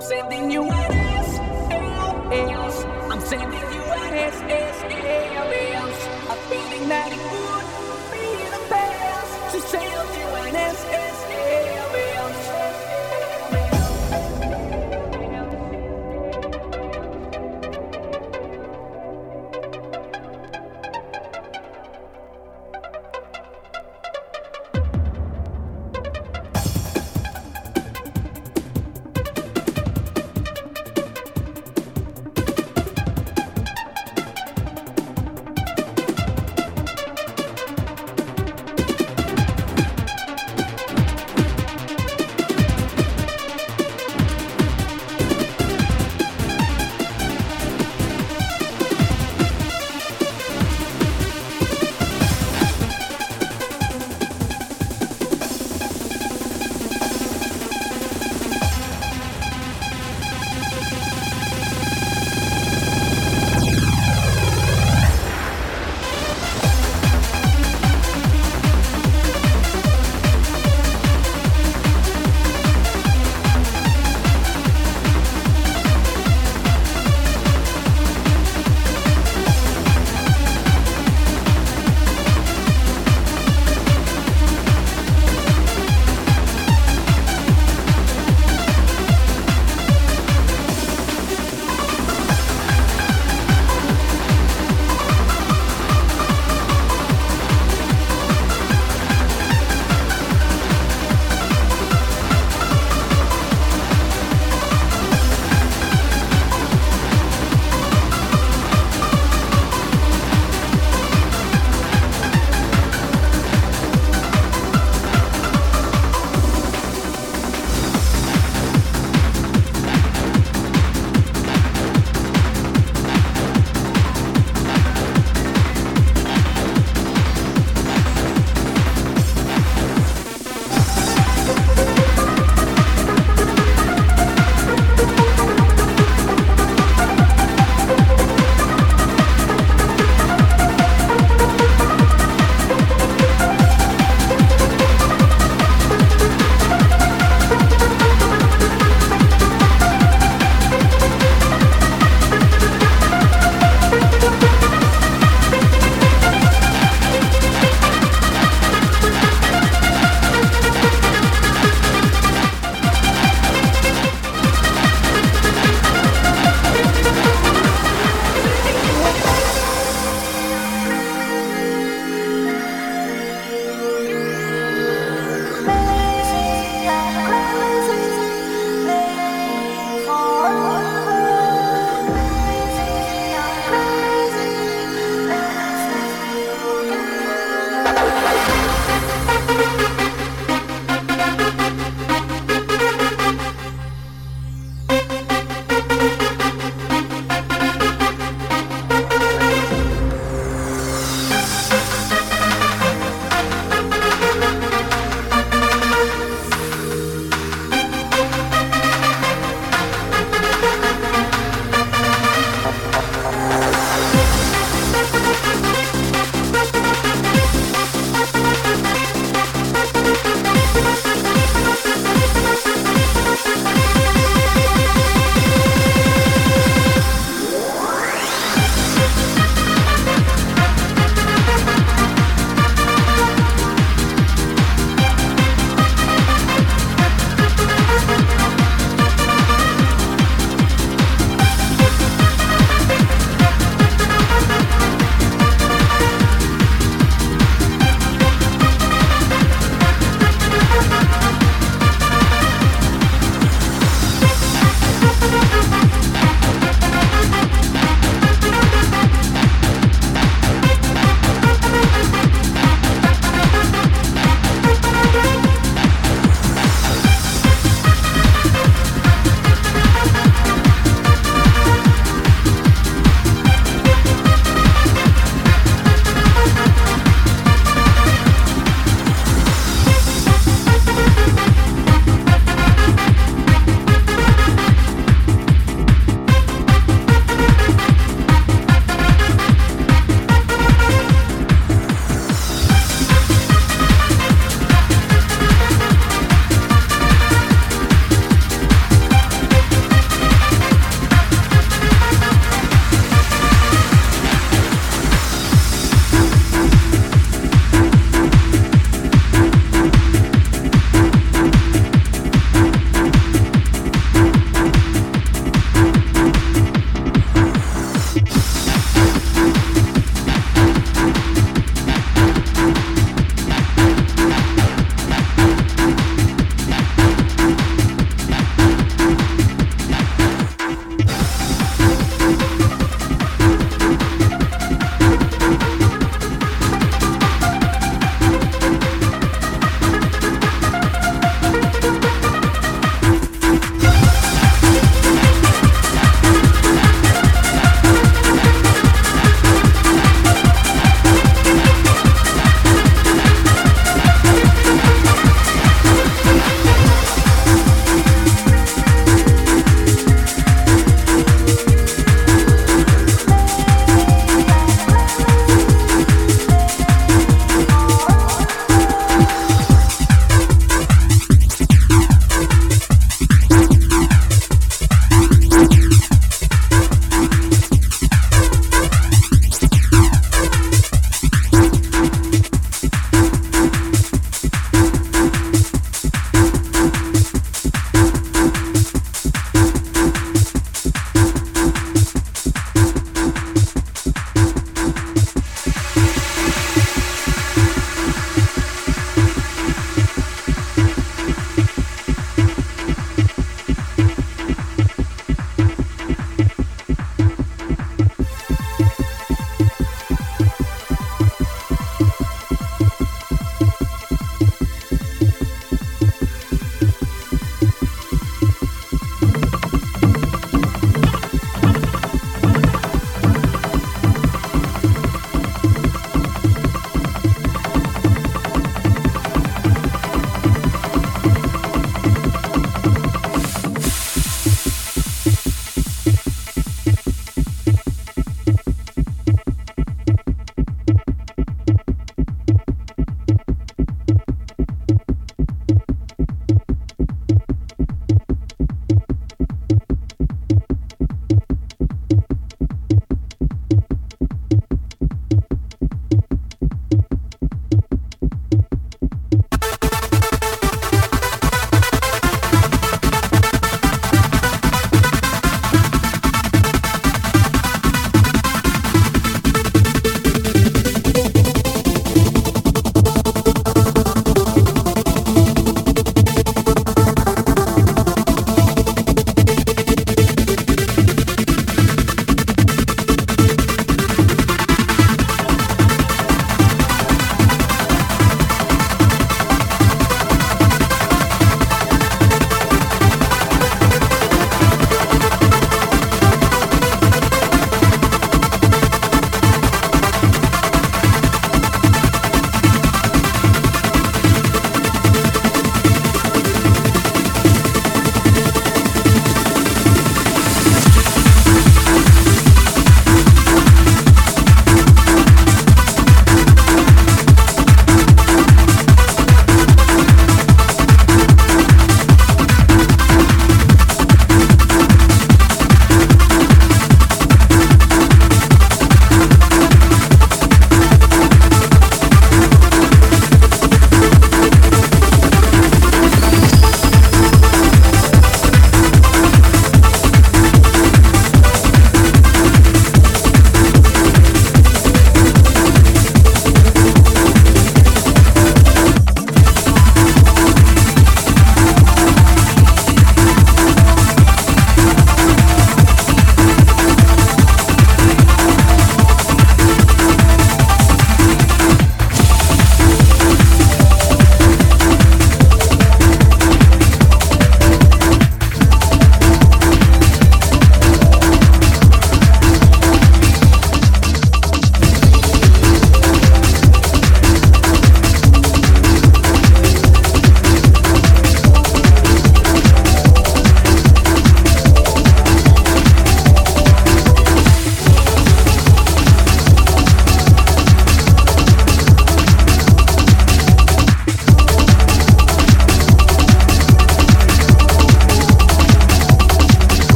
I'm sending you an SLS. I'm sending you an SSLS. A feeling that it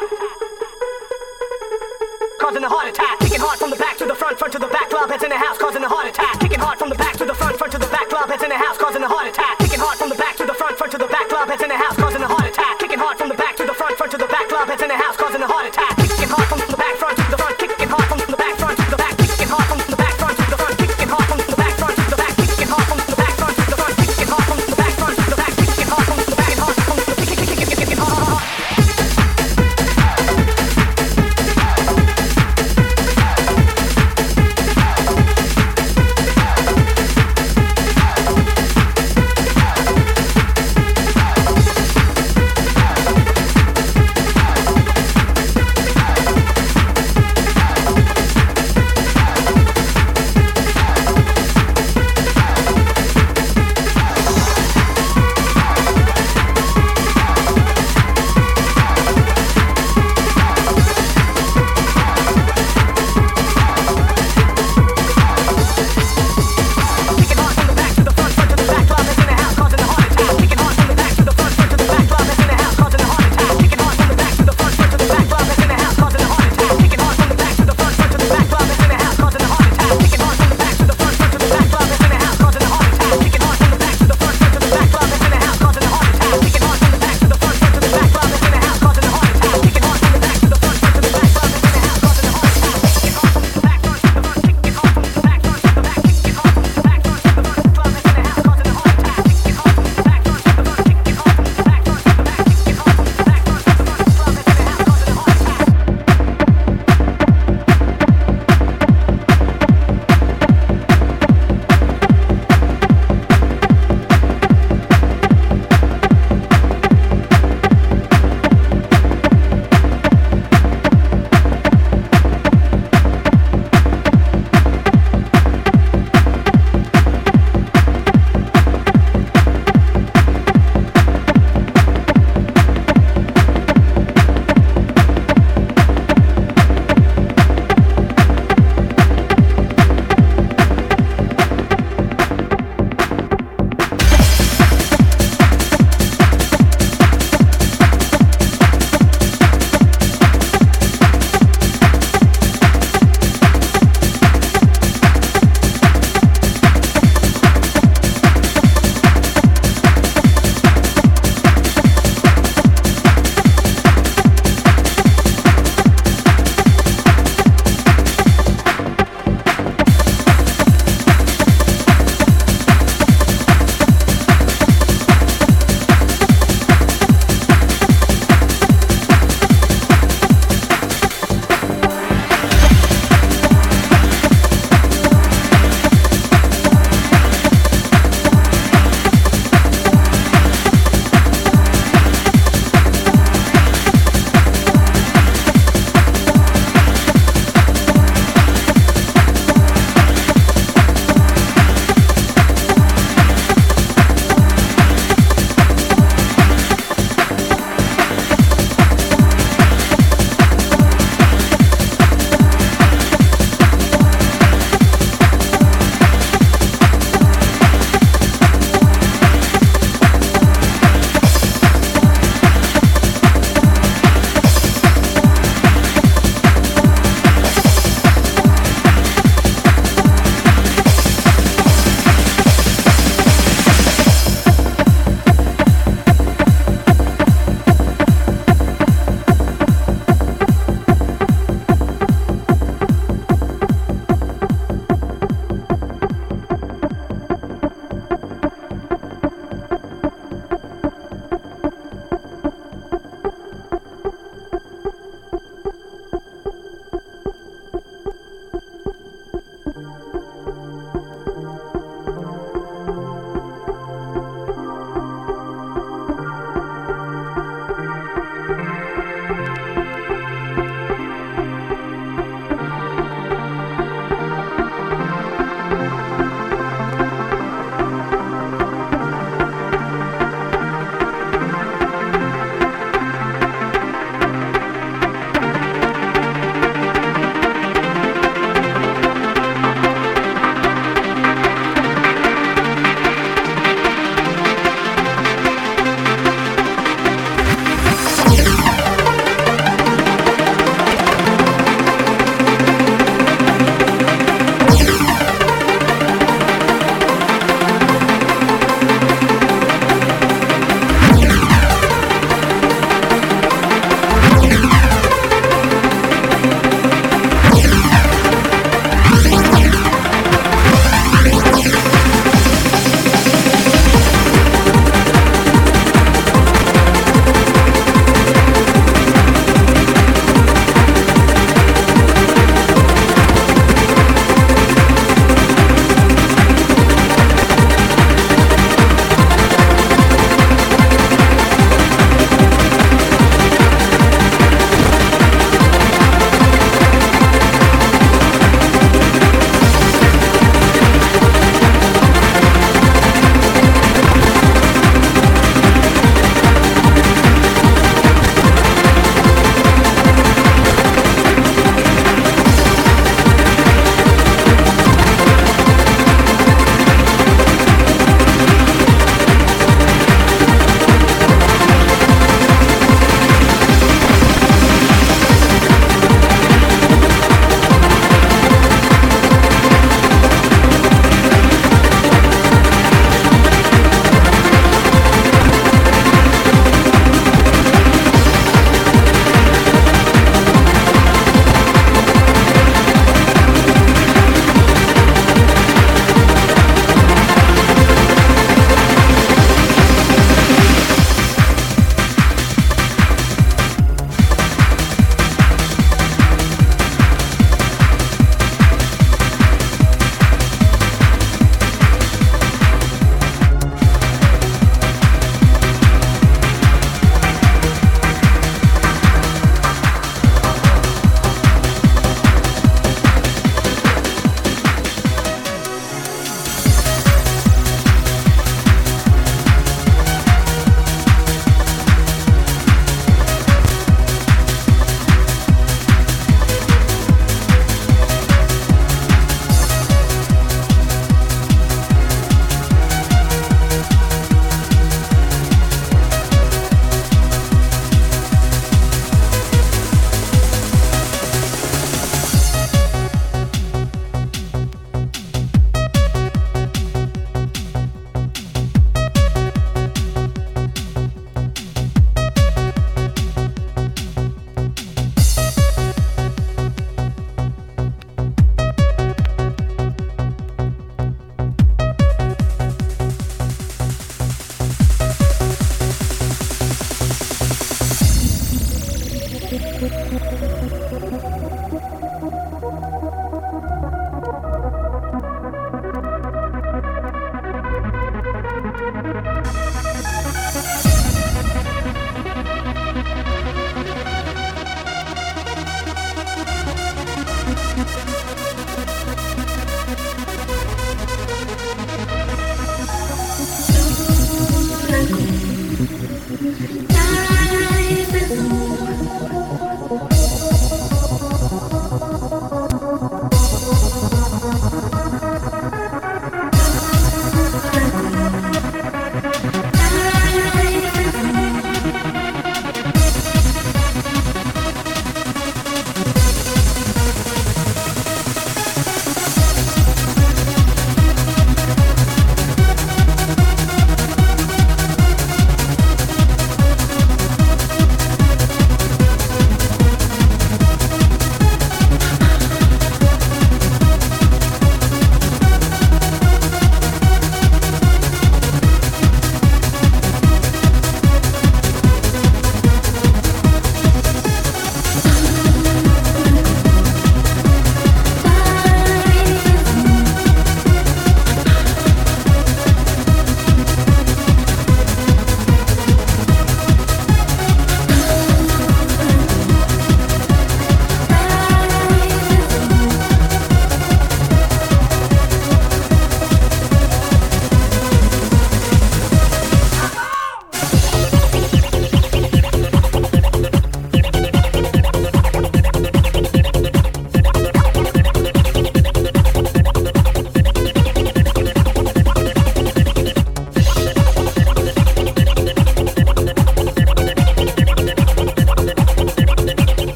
Causing a heart attack, kicking hard from the back to the front, front to the back, club heads in the house, causing a heart attack, kicking hard from the back to the front, front to the back, club heads in the house, causing a heart attack, kicking hard from the back to the front, front to the back, club heads in the house, causing a heart attack, kicking hard from the back to the front, front to the back, club heads in the house, causing a heart attack.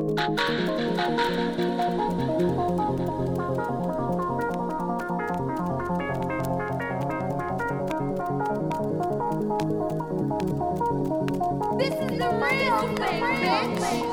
This is the real thing, bitch.